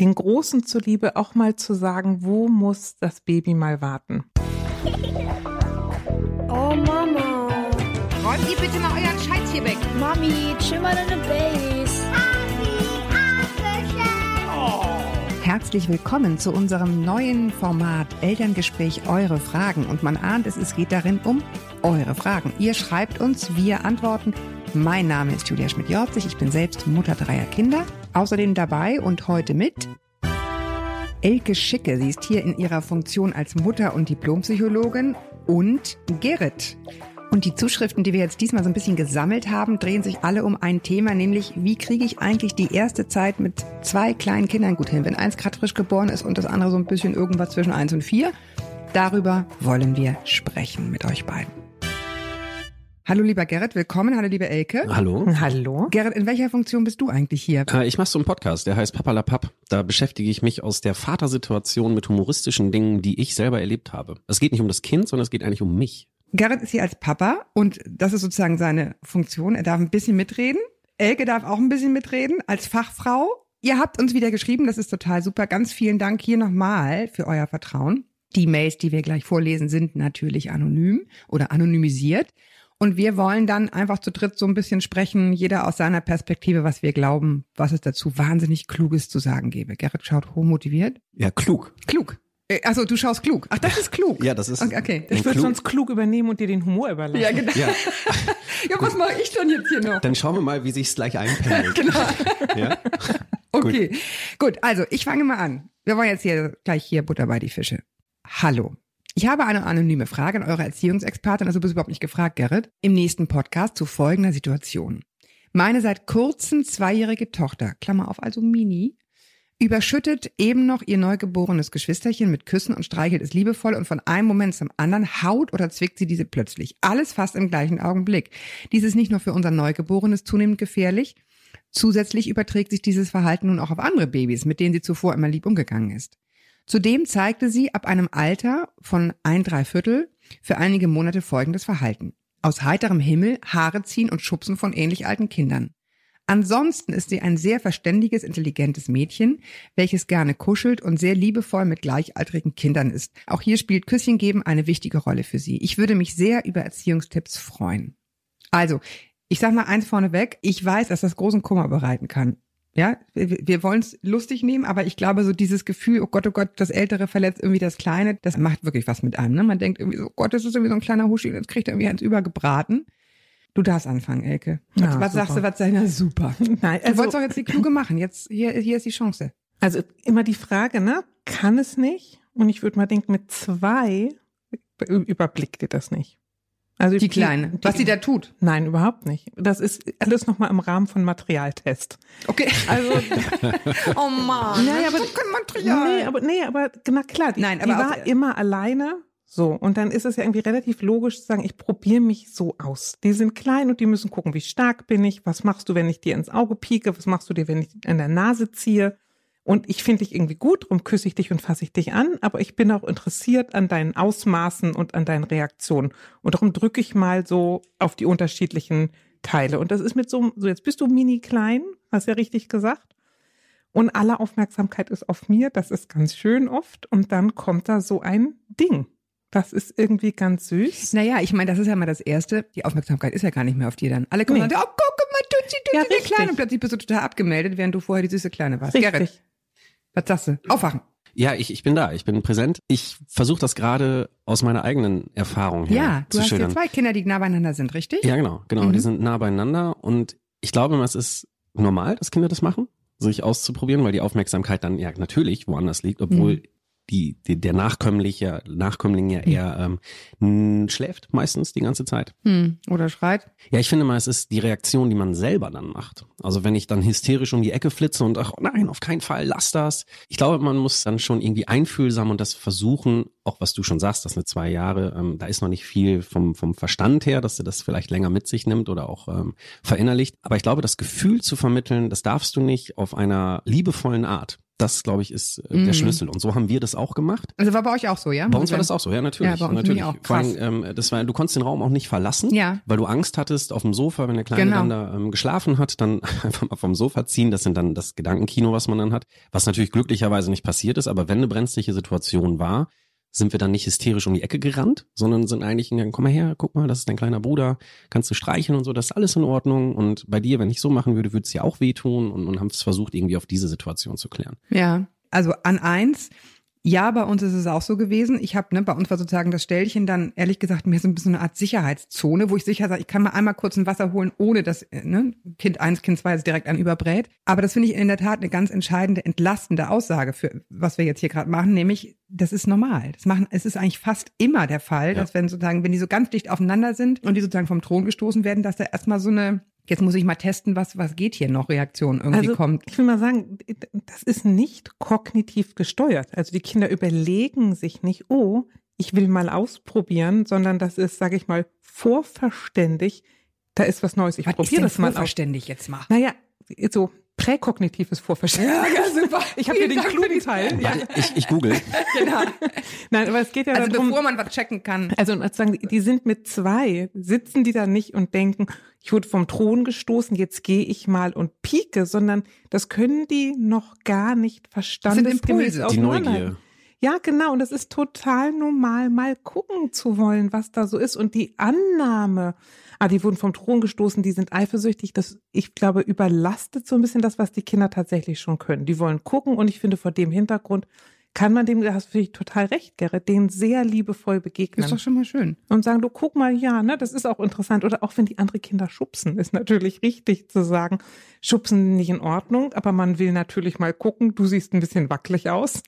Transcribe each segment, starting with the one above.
den Großen zuliebe auch mal zu sagen, wo muss das Baby mal warten? Oh Mama. Räumt ihr bitte mal euren Scheiß hier weg. Mami, chill mal deine Base. Herzlich willkommen zu unserem neuen Format Elterngespräch Eure Fragen. Und man ahnt es, es geht darin um eure Fragen. Ihr schreibt uns, wir antworten. Mein Name ist Julia Schmidt-Jorzig, ich bin selbst Mutter dreier Kinder. Außerdem dabei und heute mit Elke Schicke. Sie ist hier in ihrer Funktion als Mutter und Diplompsychologin und Gerrit. Und die Zuschriften, die wir jetzt diesmal so ein bisschen gesammelt haben, drehen sich alle um ein Thema, nämlich wie kriege ich eigentlich die erste Zeit mit zwei kleinen Kindern gut hin, wenn eins gerade frisch geboren ist und das andere so ein bisschen irgendwas zwischen eins und vier. Darüber wollen wir sprechen mit euch beiden. Hallo lieber Gerrit, willkommen. Hallo liebe Elke. Hallo. Hallo? Gerrit, in welcher Funktion bist du eigentlich hier? Äh, Ich mache so einen Podcast, der heißt Papalapap. Da beschäftige ich mich aus der Vatersituation mit humoristischen Dingen, die ich selber erlebt habe. Es geht nicht um das Kind, sondern es geht eigentlich um mich. Gerrit ist hier als Papa und das ist sozusagen seine Funktion. Er darf ein bisschen mitreden. Elke darf auch ein bisschen mitreden als Fachfrau. Ihr habt uns wieder geschrieben, das ist total super. Ganz vielen Dank hier nochmal für euer Vertrauen. Die Mails, die wir gleich vorlesen, sind natürlich anonym oder anonymisiert. Und wir wollen dann einfach zu dritt so ein bisschen sprechen, jeder aus seiner Perspektive, was wir glauben, was es dazu wahnsinnig Kluges zu sagen gäbe. Gerrit schaut hochmotiviert. Ja, klug. Klug. Äh, Also du schaust klug. Ach, das ist klug. Ja, das ist. Okay, okay. Ich würde sonst klug übernehmen und dir den Humor überlassen. Ja, genau. Ja, Ja, was mache ich denn jetzt hier noch? dann schauen wir mal, wie sich's gleich einpendelt. Genau. Ja? Okay, gut. Also ich fange mal an. Wir wollen jetzt hier gleich hier Butter bei die Fische. Hallo. Ich habe eine anonyme Frage an eure Erziehungsexpertin, also du bist überhaupt nicht gefragt, Gerrit, im nächsten Podcast zu folgender Situation. Meine seit kurzem zweijährige Tochter, Klammer auf, also Mini, überschüttet eben noch ihr neugeborenes Geschwisterchen mit Küssen und streichelt es liebevoll und von einem Moment zum anderen haut oder zwickt sie diese plötzlich. Alles fast im gleichen Augenblick. Dies ist nicht nur für unser Neugeborenes zunehmend gefährlich, Zusätzlich überträgt sich dieses Verhalten nun auch auf andere Babys, mit denen sie zuvor immer lieb umgegangen ist. Zudem zeigte sie ab einem Alter von ein Dreiviertel für einige Monate folgendes Verhalten. Aus heiterem Himmel Haare ziehen und schubsen von ähnlich alten Kindern. Ansonsten ist sie ein sehr verständiges, intelligentes Mädchen, welches gerne kuschelt und sehr liebevoll mit gleichaltrigen Kindern ist. Auch hier spielt Küsschen geben eine wichtige Rolle für sie. Ich würde mich sehr über Erziehungstipps freuen. Also, ich sag mal eins vorneweg, ich weiß, dass das großen Kummer bereiten kann. Ja, wir, wir wollen es lustig nehmen, aber ich glaube, so dieses Gefühl, oh Gott, oh Gott, das Ältere verletzt irgendwie das Kleine, das macht wirklich was mit einem. Ne? Man denkt irgendwie so, oh Gott, das ist irgendwie so ein kleiner Huschi, und jetzt kriegt er irgendwie eins übergebraten. Du darfst anfangen, Elke. Was, Ja, was sagst du, was sei na super? Nein, Du also, wolltest doch jetzt die Kluge machen. Jetzt, hier, hier ist die Chance. also immer die Frage, ne? Kann es nicht? Und ich würde mal denken, mit zwei ü- überblickt ihr das nicht. Also Die Kleine. Was sie da tut. Nein, überhaupt nicht. Das ist alles nochmal im Rahmen von Materialtest. Okay. Also, oh Mann. Naja, aber- kein Material. nee, aber, nee, aber, na klar, die, Nein, die aber war aus- immer alleine. So, und dann ist es ja irgendwie relativ logisch zu sagen, ich probiere mich so aus. Die sind klein und die müssen gucken, wie stark bin ich, was machst du, wenn ich dir ins Auge pieke, was machst du dir, wenn ich an der Nase ziehe. Und ich finde dich irgendwie gut, darum küsse ich dich und fasse ich dich an, aber ich bin auch interessiert an deinen Ausmaßen und an deinen Reaktionen. Und darum drücke ich mal so auf die unterschiedlichen Teile. Und das ist mit so, so jetzt bist du mini klein, hast ja richtig gesagt. Und alle Aufmerksamkeit ist auf mir, das ist ganz schön oft. Und dann kommt da so ein Ding. Das ist irgendwie ganz süß. Naja, ich meine, das ist ja mal das Erste. Die Aufmerksamkeit ist ja gar nicht mehr auf dir dann. Alle kommen Nee. und sagen, oh, guck mal, Tutsi, Tutsi, Ja, richtig. Kleine. Und plötzlich bist du total abgemeldet, während du vorher die süße Kleine warst. Gerrit, Richtig. Was sagst du? Aufwachen. Ja, ich, ich bin da, ich bin präsent. Ich versuche das gerade aus meiner eigenen Erfahrung her Ja, du zu hast ja schildern. zwei Kinder, die nah beieinander sind, richtig? Ja, genau, genau. Mhm. Die sind nah beieinander und ich glaube, es ist normal, dass Kinder das machen, sich auszuprobieren, weil die Aufmerksamkeit dann ja natürlich woanders liegt, obwohl Mhm. Die, die der Nachkömmlich ja, Nachkömmling ja eher ähm, schläft meistens die ganze Zeit. Hm. Oder schreit. Ja, ich finde mal, es ist die Reaktion, die man selber dann macht. Also wenn ich dann hysterisch um die Ecke flitze und ach nein, auf keinen Fall, lass das. Ich glaube, man muss dann schon irgendwie einfühlsam und das versuchen, auch was du schon sagst, das eine zwei Jahre, ähm, da ist noch nicht viel vom, vom Verstand her, dass du das vielleicht länger mit sich nimmt oder auch ähm, verinnerlicht. Aber ich glaube, das Gefühl zu vermitteln, das darfst du nicht auf einer liebevollen Art. Das, glaube ich, ist äh, der Mhm. Schlüssel. Und so haben wir das auch gemacht. Also war bei euch auch so, ja? Bei uns war das auch so, ja, natürlich. Ja, bei uns natürlich. auch. Vor allem, Krass. ähm, das war, du konntest den Raum auch nicht verlassen, Ja. weil du Angst hattest auf dem Sofa, wenn der Kleine Genau. dann da ähm, geschlafen hat, dann einfach mal vom Sofa ziehen. Das sind dann das Gedankenkino, was man dann hat, was natürlich glücklicherweise nicht passiert ist. Aber wenn eine brenzliche Situation war, sind wir dann nicht hysterisch um die Ecke gerannt, sondern sind eigentlich gegangen, komm mal her, guck mal, das ist dein kleiner Bruder, kannst du streicheln und so, das ist alles in Ordnung. Und bei dir, wenn ich so machen würde, würde es dir auch wehtun und, und haben es versucht, irgendwie auf diese Situation zu klären. Ja, also an eins. Ja, bei uns ist es auch so gewesen. Ich habe, ne, bei uns war sozusagen das Stellchen dann ehrlich gesagt mehr so ein bisschen eine Art Sicherheitszone, wo ich sicher sage, ich kann mal einmal kurz ein Wasser holen, ohne dass äh, ne, Kind eins, Kind zwei jetzt direkt an überbrät. Aber das finde ich in der Tat eine ganz entscheidende, entlastende Aussage für was wir jetzt hier gerade machen, nämlich das ist normal. Das machen, es ist eigentlich fast immer der Fall, Ja. dass wenn sozusagen, wenn die so ganz dicht aufeinander sind und die sozusagen vom Thron gestoßen werden, dass da erstmal so eine Jetzt muss ich mal testen, was, was geht hier noch, Reaktion irgendwie also, kommt. Ich will mal sagen, das ist nicht kognitiv gesteuert. Also die Kinder überlegen sich nicht, oh, ich will mal ausprobieren, sondern das ist, sage ich mal, vorverständig. Da ist was Neues. Ich probiere das mal aus. vorverständig jetzt mal? Naja, so präkognitives Vorverständnis. Ja, super. Ich habe hier den klugen die- Teil. Ja. Warte, ich, ich google. Genau. Nein, aber es geht ja Also darum, bevor man was checken kann. Also und sagen, die sind mit zwei, sitzen die da nicht und denken, ich wurde vom Thron gestoßen, jetzt gehe ich mal und pieke, sondern das können die noch gar nicht verstandesgemäß Impulse. Die. Neugier. Ja, genau. Und das ist total normal, mal gucken zu wollen, was da so ist. Und die Annahme, ah, die wurden vom Thron gestoßen, die sind eifersüchtig, das, ich glaube, überlastet so ein bisschen das, was die Kinder tatsächlich schon können. Die wollen gucken und ich finde, vor dem Hintergrund kann man dem, da hast du total recht, Gerrit, denen sehr liebevoll begegnen Ist doch schon mal schön. und sagen, du guck mal, ja, ne, das ist auch interessant. Oder auch wenn die andere Kinder schubsen, ist natürlich richtig zu sagen, schubsen nicht in Ordnung, aber man will natürlich mal gucken, du siehst ein bisschen wackelig aus.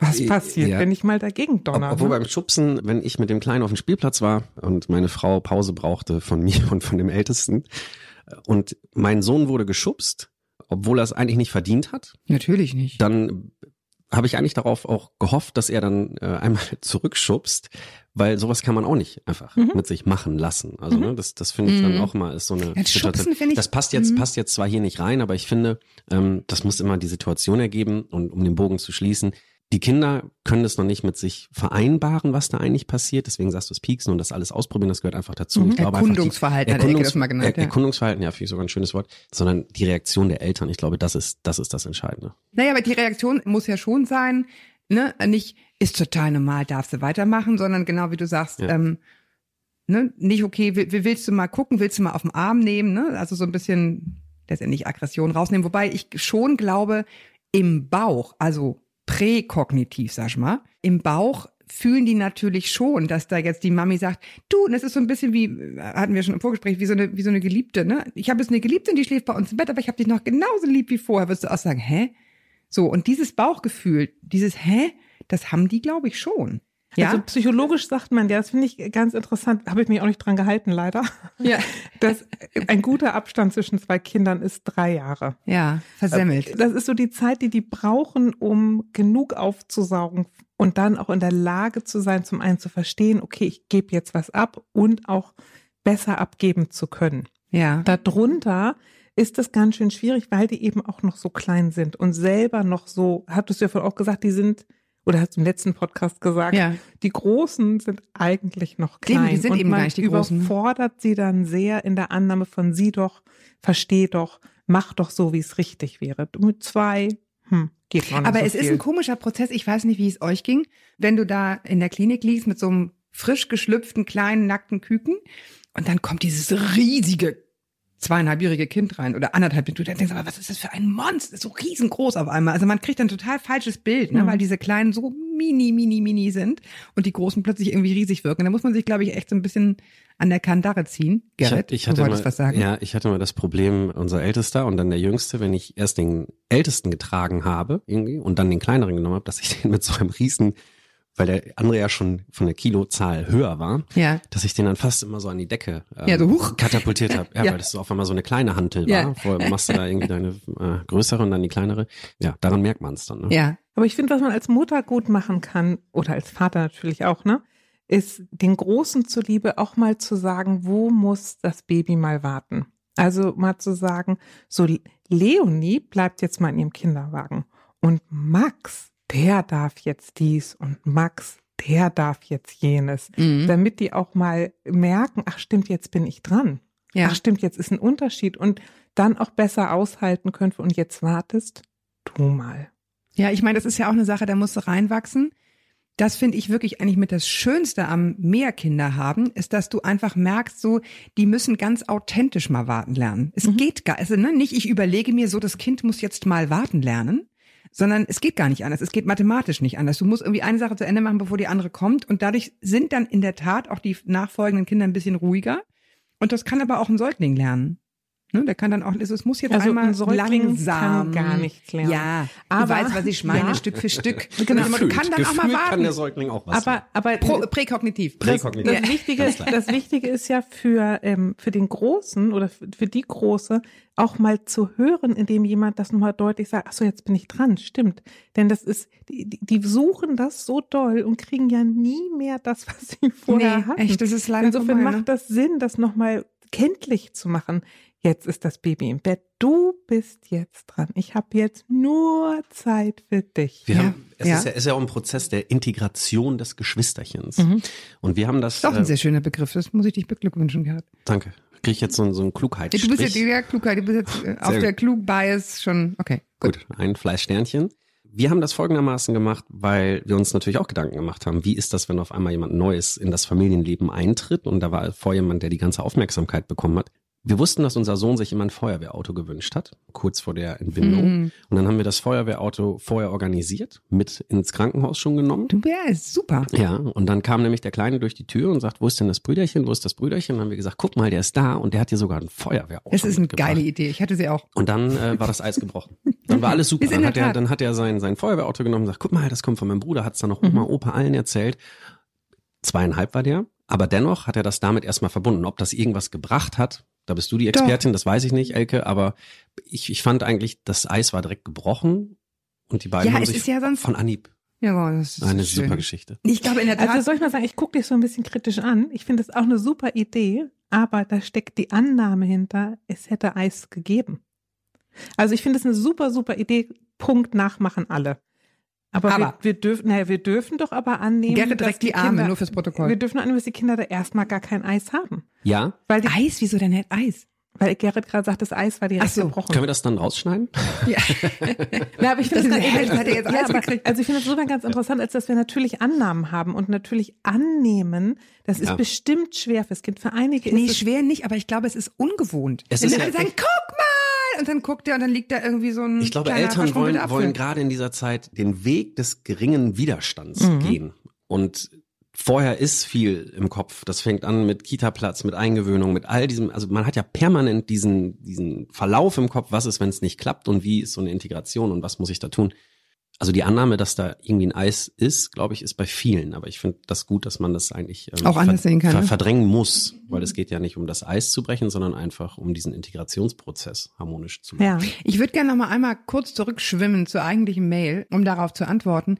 Was Ja. passiert, wenn ich mal dagegen donner? Obwohl ne? beim Schubsen, wenn ich mit dem Kleinen auf dem Spielplatz war und meine Frau Pause brauchte von mir und von dem Ältesten und mein Sohn wurde geschubst, obwohl er es eigentlich nicht verdient hat, Natürlich nicht. dann habe ich eigentlich darauf auch gehofft, dass er dann äh, einmal zurückschubst, weil sowas kann man auch nicht einfach Mhm. mit sich machen lassen. Also ne, das, das finde ich dann Mhm. auch mal ist so eine Ja, Schubsen finde ich- Das passt jetzt Mhm. passt jetzt zwar hier nicht rein, aber ich finde, ähm, das muss immer die Situation ergeben und um den Bogen zu schließen. Die Kinder können das noch nicht mit sich vereinbaren, was da eigentlich passiert. Deswegen sagst du es pieksen und das alles ausprobieren, das gehört einfach dazu. Mhm. Ich glaube einfach, die- Erkundungsverhalten hat Ecke das mal genannt, Er- ja. Erkundungsverhalten, ja, finde ich sogar ein schönes Wort, sondern die Reaktion der Eltern. Ich glaube, das ist, das ist das Entscheidende. Naja, aber die Reaktion muss ja schon sein, ne, nicht, ist total normal, darfst du weitermachen, sondern genau wie du sagst, Ja. ähm, ne, nicht okay, will, willst du mal gucken, willst du mal auf den Arm nehmen, ne, also so ein bisschen letztendlich Aggression rausnehmen, wobei ich schon glaube, im Bauch, also präkognitiv, sag ich mal, im Bauch fühlen die natürlich schon, dass da jetzt die Mami sagt, du, und das ist so ein bisschen wie, äh, hatten wir schon im Vorgespräch, wie so eine, wie so eine Geliebte, ne? Ich habe jetzt eine Geliebte und die schläft bei uns im Bett, aber ich habe dich noch genauso lieb wie vorher. Wirst du auch sagen, hä? So, und dieses Bauchgefühl, dieses hä, das haben die, glaube ich, schon. Ja? Also psychologisch sagt man ja, das finde ich ganz interessant, habe ich mich auch nicht dran gehalten, leider. ja. Dass ein guter Abstand zwischen zwei Kindern ist drei Jahre. Ja, versemmelt. Das ist so die Zeit, die die brauchen, um genug aufzusaugen und dann auch in der Lage zu sein, zum einen zu verstehen, okay, ich gebe jetzt was ab und auch besser abgeben zu können. Ja. Darunter ist es ganz schön schwierig, weil die eben auch noch so klein sind und selber noch so, hattest du ja vorhin auch gesagt, die sind, oder hast du im letzten Podcast gesagt, Ja. die Großen sind eigentlich noch klein. die sind und eben man gar nicht die Großen. überfordert sie dann sehr in der Annahme von sie doch, versteh doch, mach doch so, wie es richtig wäre. Mit zwei, hm, geht nicht Aber so es viel. ist ein komischer Prozess. Ich weiß nicht, wie es euch ging, wenn du da in der Klinik liegst mit so einem frisch geschlüpften kleinen nackten Küken und dann kommt dieses riesige zweieinhalbjährige Kind rein oder anderthalb du dann denkst, aber was ist das für ein Monster? Das ist so riesengroß auf einmal. Also man kriegt ein total falsches Bild, ne? Mhm. weil diese kleinen so mini, mini, mini sind und die großen plötzlich irgendwie riesig wirken. Da muss man sich, glaube ich, echt so ein bisschen an der Kandare ziehen. Gerrit, ich, ich hatte du wolltest mal, was sagen. Ja, ich hatte mal das Problem, unser Ältester und dann der Jüngste, wenn ich erst den Ältesten getragen habe irgendwie und dann den Kleineren genommen habe, dass ich den mit so einem riesen, weil der andere ja schon von der Kilozahl höher war, Ja. dass ich den dann fast immer so an die Decke ähm, Ja, so huch. katapultiert habe. Ja, Ja. weil das so auf einmal so eine kleine Hantel Ja. war. Vorher machst du da irgendwie deine äh, größere und dann die kleinere. Ja, daran merkt man es dann. Ne? Ja. Aber ich finde, was man als Mutter gut machen kann, oder als Vater natürlich auch, ne, ist den Großen zuliebe auch mal zu sagen, wo muss das Baby mal warten? Also mal zu sagen, so Leonie bleibt jetzt mal in ihrem Kinderwagen. Und Max, der darf jetzt dies und Max, der darf jetzt jenes, Mhm. damit die auch mal merken, ach stimmt, jetzt bin ich dran. Ja. Ach stimmt, jetzt ist ein Unterschied und dann auch besser aushalten können. Und jetzt wartest du mal. Ja, ich meine, das ist ja auch eine Sache, da musst du reinwachsen. Das finde ich wirklich eigentlich mit das Schönste am mehr Kinder haben, ist, dass du einfach merkst, so, die müssen ganz authentisch mal warten lernen. Es geht gar, also ne, nicht, ich überlege mir so, das Kind muss jetzt mal warten lernen, sondern es geht gar nicht anders. Es geht mathematisch nicht anders. Du musst irgendwie eine Sache zu Ende machen, bevor die andere kommt. Und dadurch sind dann in der Tat auch die nachfolgenden Kinder ein bisschen ruhiger. Und das kann aber auch ein Säugling lernen. Ne, der kann dann auch, also es muss jetzt Also einmal ein Säugling langsam. kann gar nichts lernen. Ja, Aber- du weißt, was ich meine, Ja. Stück für Stück. Genau. Aber du kann dann auch mal Gefühlt kann der warten. Säugling auch was. Aber, aber Pro, präkognitiv. das, Präkognitiv. das, Wichtige, Ganz klar. das Wichtige ist ja für, ähm, für den Großen oder für, für die Große auch mal zu hören, indem jemand das nochmal deutlich sagt, ach so, jetzt bin ich dran, stimmt. Denn das ist, die, die- die suchen das so doll und kriegen ja nie mehr das, was sie vorher Nee, hatten. echt, das ist leider Insofern vorbei, ne? macht das Sinn, das nochmal kenntlich zu machen. Jetzt ist das Baby im Bett. Du bist jetzt dran. Ich habe jetzt nur Zeit für dich. Wir Ja, haben, es ja. Ist, ja, ist ja auch ein Prozess der Integration des Geschwisterchens. Mhm. Und wir haben das, Ist auch ein äh, sehr schöner Begriff. Das muss ich dich beglückwünschen, Gerhard. danke, kriege ich jetzt so, einen- so einen Du bist jetzt Klugheitsstrich. der Klugheit, du bist jetzt äh, auf der Klug-Bias schon, okay. Gut, ein Fleischsternchen. Wir haben das folgendermaßen gemacht, weil wir uns natürlich auch Gedanken gemacht haben, wie ist das, wenn auf einmal jemand Neues in das Familienleben eintritt und da war vor jemand, der die ganze Aufmerksamkeit bekommen hat. Wir wussten, dass unser Sohn sich immer ein Feuerwehrauto gewünscht hat, kurz vor der Entbindung. Mhm. Und dann haben wir das Feuerwehrauto vorher organisiert, mit ins Krankenhaus schon genommen. Du wärst super. Ja, und dann kam nämlich der Kleine durch die Tür und sagt, wo ist denn das Brüderchen, wo ist das Brüderchen? Und dann haben wir gesagt, guck mal, der ist da und der hat hier sogar ein Feuerwehrauto Das ist eine geile Idee. Ich hatte sie auch. Und dann äh, war das Eis gebrochen. Dann war alles super. Dann hat, er, dann hat er sein, sein Feuerwehrauto genommen und gesagt, guck mal, das kommt von meinem Bruder, hat es dann noch Oma, Opa allen erzählt. Zweieinhalb war der, aber dennoch hat er das damit erstmal verbunden. Ob das irgendwas gebracht hat, da bist du die Doch. Expertin, das weiß ich nicht, Elke, aber ich, ich fand eigentlich, das Eis war direkt gebrochen und die beiden Ja, haben es sich ist ja sonst- von Anhieb Ja, wow, das ist eine schön. super Geschichte. Ich glaube in der Tat. Also soll ich mal sagen, ich gucke dich so ein bisschen kritisch an. Ich finde es auch eine super Idee, aber da steckt die Annahme hinter, es hätte Eis gegeben. Also ich finde es eine super, super Idee. Punkt nachmachen alle. Aber, Aber- wir, wir dürfen, naja, wir dürfen doch aber annehmen, Gerrit dass direkt die Arme, Kinder, nur fürs Protokoll. Wir dürfen annehmen, dass die Kinder da erstmal gar kein Eis haben. Ja, Weil, die, Eis, wieso denn nicht Eis? weil Gerrit gerade sagt, das Eis war direkt Ach so. gebrochen. können wir das dann rausschneiden? Ja. Na, aber ich Das finde das, ehrlich, hat er jetzt ja, Eis aber, gekriegt? also ich finde es insofern ganz interessant, als dass wir natürlich Annahmen haben und natürlich annehmen, das ist Ja. bestimmt schwer fürs Kind. Für einige Nee, ist es schwer nicht, aber ich glaube, es ist ungewohnt. Es Wenn ist die ja sagen, guck mal! Und dann guckt er und dann liegt da irgendwie so ein Ich glaube, kleiner Eltern wollen, wollen gerade in dieser Zeit den Weg des geringen Widerstands Mhm. gehen. Und vorher ist viel im Kopf. Das fängt an mit Kita-Platz, mit Eingewöhnung, mit all diesem. Also man hat ja permanent diesen, diesen Verlauf im Kopf. Was ist, wenn es nicht klappt? Und wie ist so eine Integration? Und was muss ich da tun? Also die Annahme, dass da irgendwie ein Eis ist, glaube ich, ist bei vielen. Aber ich finde das gut, dass man das eigentlich ähm, Auch anders sehen kann, ver ne? verdrängen muss. Weil es geht ja nicht um das Eis zu brechen, sondern einfach um diesen Integrationsprozess harmonisch zu machen. ja. Ich würde gerne noch mal einmal kurz zurückschwimmen zur eigentlichen Mail, um darauf zu antworten.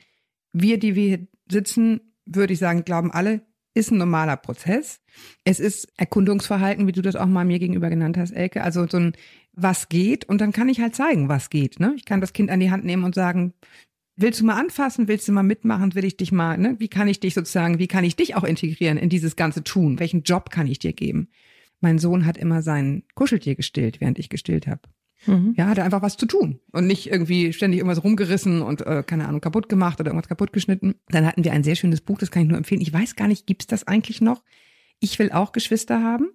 Wir, die wir hier sitzen, würde ich sagen, glauben alle, ist ein normaler Prozess. Es ist Erkundungsverhalten, wie du das auch mal mir gegenüber genannt hast, Elke. Also so ein was geht und dann kann ich halt zeigen, was geht. Ne? Ich kann das Kind an die Hand nehmen und sagen, willst du mal anfassen, willst du mal mitmachen, will ich dich mal, ne? wie kann ich dich sozusagen, wie kann ich dich auch integrieren in dieses ganze Tun? Welchen Job kann ich dir geben? Mein Sohn hat immer sein Kuscheltier gestillt, während ich gestillt habe. Mhm. Ja, hatte einfach was zu tun und nicht irgendwie ständig irgendwas rumgerissen und äh, keine Ahnung kaputt gemacht oder irgendwas kaputt geschnitten. Dann hatten wir ein sehr schönes Buch, das kann ich nur empfehlen. Ich weiß gar nicht, gibt's das eigentlich noch? Ich will auch Geschwister haben.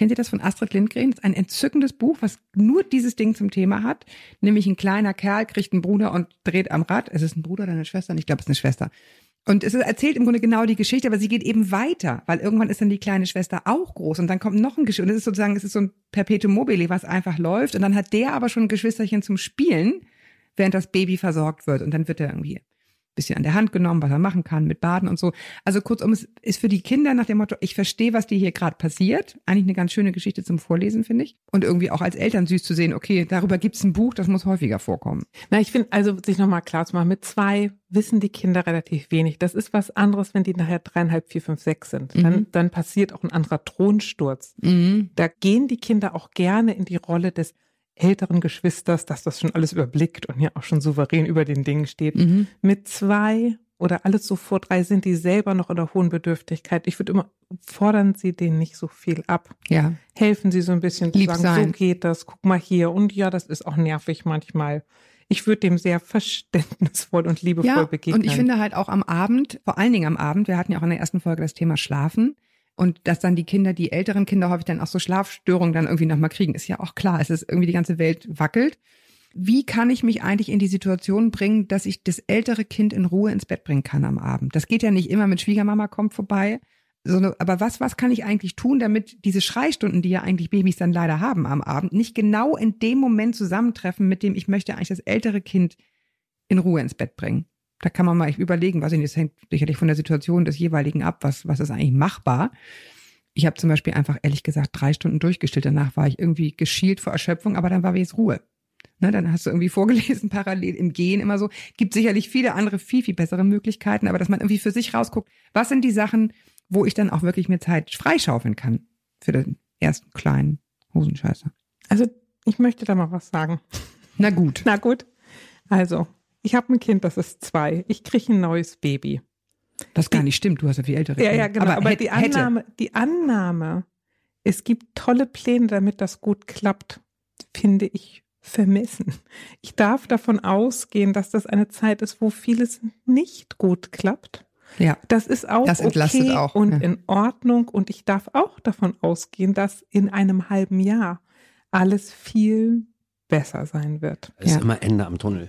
Kennt ihr das von Astrid Lindgren? Das ist ein entzückendes Buch, was nur dieses Ding zum Thema hat. Nämlich ein kleiner Kerl kriegt einen Bruder und dreht am Rad. Es ist ein Bruder oder eine Schwester? Ich glaube, es ist eine Schwester. Und es erzählt im Grunde genau die Geschichte, aber sie geht eben weiter, weil irgendwann ist dann die kleine Schwester auch groß und dann kommt noch ein Geschichte. Und es ist sozusagen, es ist so ein Perpetuum mobile, was einfach läuft. Und dann hat der aber schon ein Geschwisterchen zum Spielen, während das Baby versorgt wird. Und dann wird er irgendwie bisschen an der Hand genommen, was er machen kann mit Baden und so. Also kurzum, es ist für die Kinder nach dem Motto, ich verstehe, was dir hier gerade passiert. Eigentlich eine ganz schöne Geschichte zum Vorlesen, finde ich. Und irgendwie auch als Eltern süß zu sehen, okay, darüber gibt's ein Buch, das muss häufiger vorkommen. Na, ich finde, also sich nochmal klar zu machen, mit zwei wissen die Kinder relativ wenig. Das ist was anderes, wenn die nachher dreieinhalb, vier, fünf, sechs sind. Dann, Mhm. dann passiert auch ein anderer Thronsturz. Da gehen die Kinder auch gerne in die Rolle des älteren Geschwisters, dass das schon alles überblickt und ja auch schon souverän über den Dingen steht. Mhm. Mit zwei oder alles so vor drei sind die selber noch in der hohen Bedürftigkeit. Ich würde immer, fordern Sie denen nicht so viel ab. Ja. Helfen Sie so ein bisschen zu sagen, sein. so geht das, guck mal hier. Und ja, das ist auch nervig manchmal. Ich würde dem sehr verständnisvoll und liebevoll Ja, begegnen. und ich finde halt auch am Abend, vor allen Dingen am Abend, wir hatten ja auch in der ersten Folge das Thema Schlafen und dass dann die Kinder, die älteren Kinder häufig dann auch so Schlafstörungen dann irgendwie nochmal kriegen, ist ja auch klar. Es ist irgendwie die ganze Welt wackelt. Wie kann ich mich eigentlich in die Situation bringen, dass ich das ältere Kind in Ruhe ins Bett bringen kann am Abend? Das geht ja nicht immer mit Schwiegermama kommt vorbei, sondern, aber was, was kann ich eigentlich tun, damit diese Schreistunden, die ja eigentlich Babys dann leider haben am Abend, nicht genau in dem Moment zusammentreffen, mit dem ich möchte eigentlich das ältere Kind in Ruhe ins Bett bringen? Da kann man mal überlegen, was das hängt sicherlich von der Situation des jeweiligen ab, was, was ist eigentlich machbar. Ich habe zum Beispiel einfach ehrlich gesagt drei Stunden durchgestillt. Danach war ich irgendwie geschielt vor Erschöpfung, aber dann war jetzt Ruhe. Ne, dann hast du irgendwie vorgelesen, parallel im Gehen immer so. Gibt sicherlich viele andere, viel, viel bessere Möglichkeiten, aber dass man irgendwie für sich rausguckt, was sind die Sachen, wo ich dann auch wirklich mir Zeit freischaufeln kann für den ersten kleinen Hosenscheißer. Also, ich möchte da mal was sagen. Na gut. Na gut. Also, ich habe ein Kind, das ist zwei. Ich kriege ein neues Baby. Was gar nicht stimmt, du hast ja viel ältere Ja, ja, genau. Aber, hätte- die. Annahme, die Annahme, es gibt tolle Pläne, damit das gut klappt, finde ich vermessen. Ich darf davon ausgehen, dass das eine Zeit ist, wo vieles nicht gut klappt. Ja. Das ist auch Das entlastet okay auch, und ja. in Ordnung. Und ich darf auch davon ausgehen, dass in einem halben Jahr alles viel besser sein wird. Es ist Ja. immer Ende am Tunnel.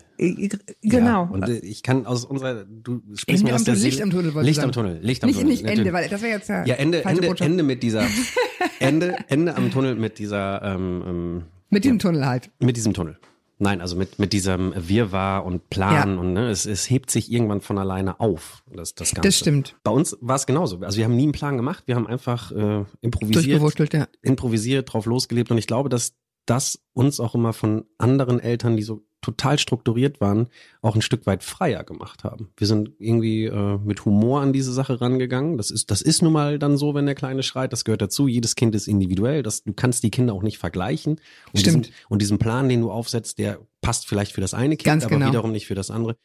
Genau. Ja, und ich kann aus unserer, du sprichst Ende mir aus am der Tunnel, Seele. Licht am Tunnel, wollte ich Licht am. Tunnel, Licht am Nicht, Tunnel. nicht Ende, weil das wäre jetzt ja, Ja, Ende, Ende, Botschaft. Ende mit dieser, Ende, Ende am Tunnel mit dieser, ähm, ähm, Mit dem Tunnel halt. mit diesem Tunnel. Nein, also mit, mit diesem Wirrwarr und Plan Ja. und ne, es, es hebt sich irgendwann von alleine auf, das, das Ganze. Das stimmt. Bei uns war es genauso. Also wir haben nie einen Plan gemacht, wir haben einfach äh, improvisiert, Durchgewurschtelt, ja. improvisiert, drauf losgelebt und ich glaube, dass das uns auch immer von anderen Eltern, die so total strukturiert waren, auch ein Stück weit freier gemacht haben. Wir sind irgendwie äh, mit Humor an diese Sache rangegangen. Das ist, das ist nun mal dann so, wenn der Kleine schreit. Das gehört dazu. Jedes Kind ist individuell. Das, du kannst die Kinder auch nicht vergleichen. Und Stimmt. Diesen, und diesen Plan, den du aufsetzt, der passt vielleicht für das eine Kind, Ganz aber genau. wiederum nicht für das andere.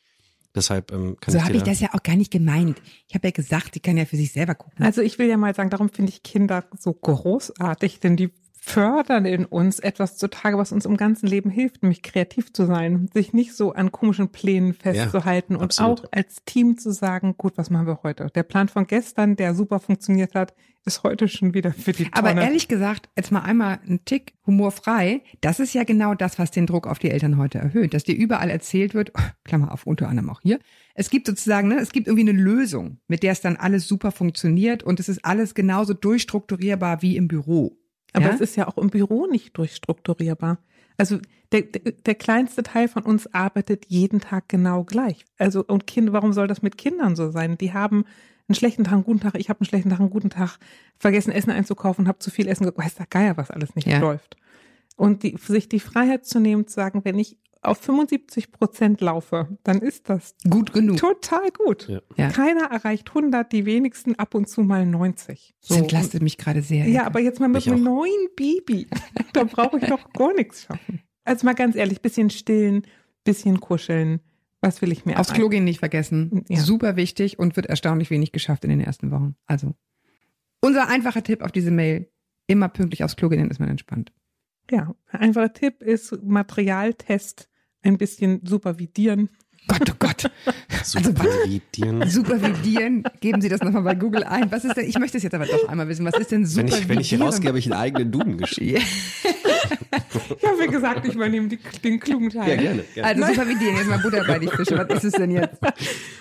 Deshalb ähm, kann So ich habe ich da- das ja auch gar nicht gemeint. Ich habe ja gesagt, sie kann ja für sich selber gucken. Also ich will ja mal sagen, darum finde ich Kinder so großartig, denn die fördern in uns etwas zutage, was uns im ganzen Leben hilft, nämlich kreativ zu sein, sich nicht so an komischen Plänen festzuhalten und absolut. auch als Team zu sagen, gut, was machen wir heute? Der Plan von gestern, der super funktioniert hat, ist heute schon wieder für die Tonne. Aber ehrlich gesagt, jetzt mal einmal ein Tick humorfrei, das ist ja genau das, was den Druck auf die Eltern heute erhöht, dass dir überall erzählt wird, Klammer auf, unter anderem auch hier, es gibt sozusagen, ne, es gibt irgendwie eine Lösung, mit der es dann alles super funktioniert und es ist alles genauso durchstrukturierbar wie im Büro. Aber ja? es ist ja auch im Büro nicht durchstrukturierbar. Also der, der, der kleinste Teil von uns arbeitet jeden Tag genau gleich. Also und Kind, warum soll das mit Kindern so sein? Die haben einen schlechten Tag, einen guten Tag, ich habe einen schlechten Tag, einen guten Tag, vergessen Essen einzukaufen, habe zu viel Essen weiß der Geier, was alles nicht Ja. läuft. Und die, sich die Freiheit zu nehmen, zu sagen, wenn ich auf 75 Prozent laufe, dann ist das Gut genug. total gut. Ja. Ja. Keiner erreicht 100, die wenigsten ab und zu mal 90. Das entlastet mich gerade sehr. Ja, aber jetzt mal mit einem neuen Baby. Da brauche ich doch gar nichts schaffen. Also mal ganz ehrlich, bisschen stillen, bisschen kuscheln. Was will ich mehr? Aufs Klo gehen nicht vergessen. Ja. Super wichtig und wird erstaunlich wenig geschafft in den ersten Wochen. Also, unser einfacher Tipp auf diese Mail. Immer pünktlich aufs Klo gehen, dann ist man entspannt. Ja, ein einfacher Tipp ist Materialtest ein bisschen supervidieren. Gott, oh Gott. Supervidieren. Supervidieren. Geben Sie das nochmal bei Google ein. Was ist denn, ich möchte es jetzt aber doch einmal wissen. Was ist denn Wenn Supervidieren? ich, wenn ich hier rausgehe, habe ich einen eigenen Duden geschrieben. Ja, wie gesagt, ich übernehme die, den klugen Teil. Ja, gerne. gerne. Also Supervidieren, jetzt mal Butter bei die Fische. Was ist es denn jetzt?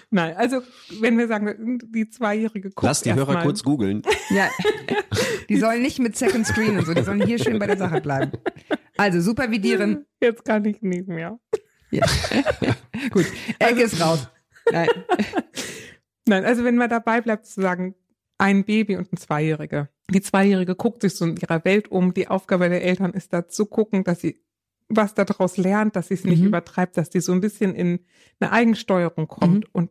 Nein, also wenn wir sagen, die Zweijährige guckt Lass die Hörer mal. kurz googeln. Ja. Die sollen nicht mit Second Screen und so, die sollen hier schön bei der Sache bleiben. Also Supervidieren. Jetzt kann ich nicht mehr. Ja. Gut, Ecke ist raus. Nein. Nein, also wenn man dabei bleibt zu sagen, ein Baby und ein Zweijährige. Die Zweijährige guckt sich so in ihrer Welt um. Die Aufgabe der Eltern ist da zu gucken, dass sie was daraus lernt, dass sie es nicht Mhm. übertreibt, dass die so ein bisschen in eine Eigensteuerung kommt. Mhm. Und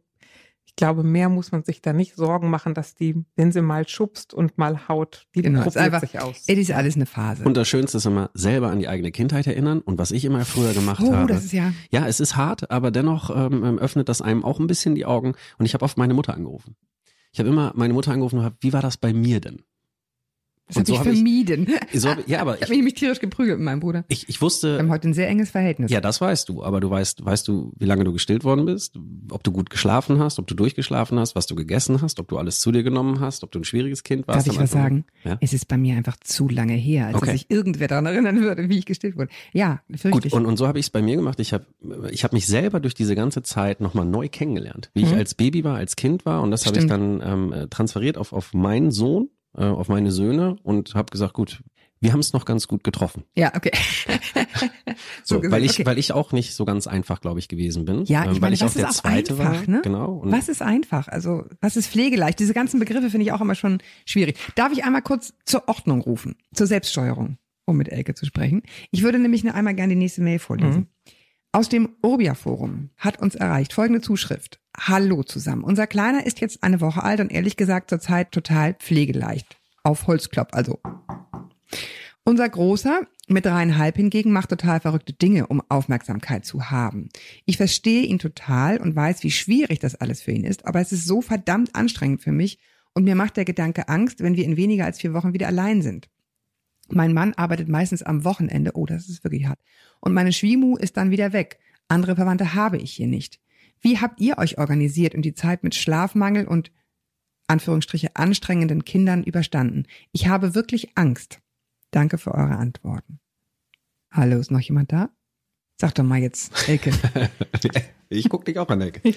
ich glaube, mehr muss man sich da nicht Sorgen machen, dass die, wenn sie mal schubst und mal haut, die Genau, probiert einfach, sich aus. es ist alles eine Phase. Und das Schönste ist immer selber an die eigene Kindheit erinnern und was ich immer früher gemacht oh, habe. das ist ja, Ja, es ist hart, aber dennoch ähm, ähm, öffnet das einem auch ein bisschen die Augen. Und ich habe oft meine Mutter angerufen. Ich habe immer meine Mutter angerufen und hab, wie war das bei mir denn? Das Und habe so ich hab ich- vermieden. So, hab- ja, aber Ich habe ich, mich tierisch geprügelt mit meinem Bruder. ich, ich Wir wusste, haben heute ein sehr enges Verhältnis. ja, das weißt du, aber du weißt, weißt du, wie lange du gestillt worden bist, ob du gut geschlafen hast, ob du durchgeschlafen hast, was du gegessen hast, ob du alles zu dir genommen hast, ob du ein schwieriges Kind warst. Darf ich was sagen? Ja? Es ist bei mir einfach zu lange her, als Okay. dass sich irgendwer daran erinnern würde, wie ich gestillt wurde. Ja, Gut, fürchterlich. und, und so habe ich es bei mir gemacht. Ich habe ich hab mich selber durch diese ganze Zeit nochmal neu kennengelernt. Wie ich Mhm. als Baby war, als Kind war. Und das habe ich dann ähm, äh, transferiert auf, auf meinen Sohn, äh, auf meine Söhne und habe gesagt, gut, wir haben es noch ganz gut getroffen. ja, okay. So, weil ich, okay. weil ich auch nicht so ganz einfach, glaube ich, gewesen bin. Ja, ähm, ich weil meine, ich auch was der zweite einfach, war. ne? Genau. Was ist einfach? Also, was ist pflegeleicht? Diese ganzen Begriffe finde ich auch immer schon schwierig. Darf ich einmal kurz zur Ordnung rufen, zur Selbststeuerung, um mit Elke zu sprechen? Ich würde nämlich noch einmal gerne die nächste Mail vorlesen. Mhm. Aus dem Urbia-Forum hat uns erreicht folgende Zuschrift. Hallo zusammen. Unser Kleiner ist jetzt eine Woche alt und ehrlich gesagt zurzeit total pflegeleicht. Auf Holzklopp, also. Unser Großer mit dreieinhalb hingegen macht total verrückte Dinge, um Aufmerksamkeit zu haben. Ich verstehe ihn total und weiß, wie schwierig das alles für ihn ist, aber es ist so verdammt anstrengend für mich und mir macht der Gedanke Angst, wenn wir in weniger als vier Wochen wieder allein sind. Mein Mann arbeitet meistens am Wochenende, oh, das ist wirklich hart. Und meine Schwimu ist dann wieder weg. Andere Verwandte habe ich hier nicht. Wie habt ihr euch organisiert und die Zeit mit Schlafmangel und Anführungsstriche anstrengenden Kindern überstanden? Ich habe wirklich Angst. Danke für eure Antworten. Hallo, ist noch jemand da? Sag doch mal jetzt, Elke. ich guck dich auch an, Ecke. Du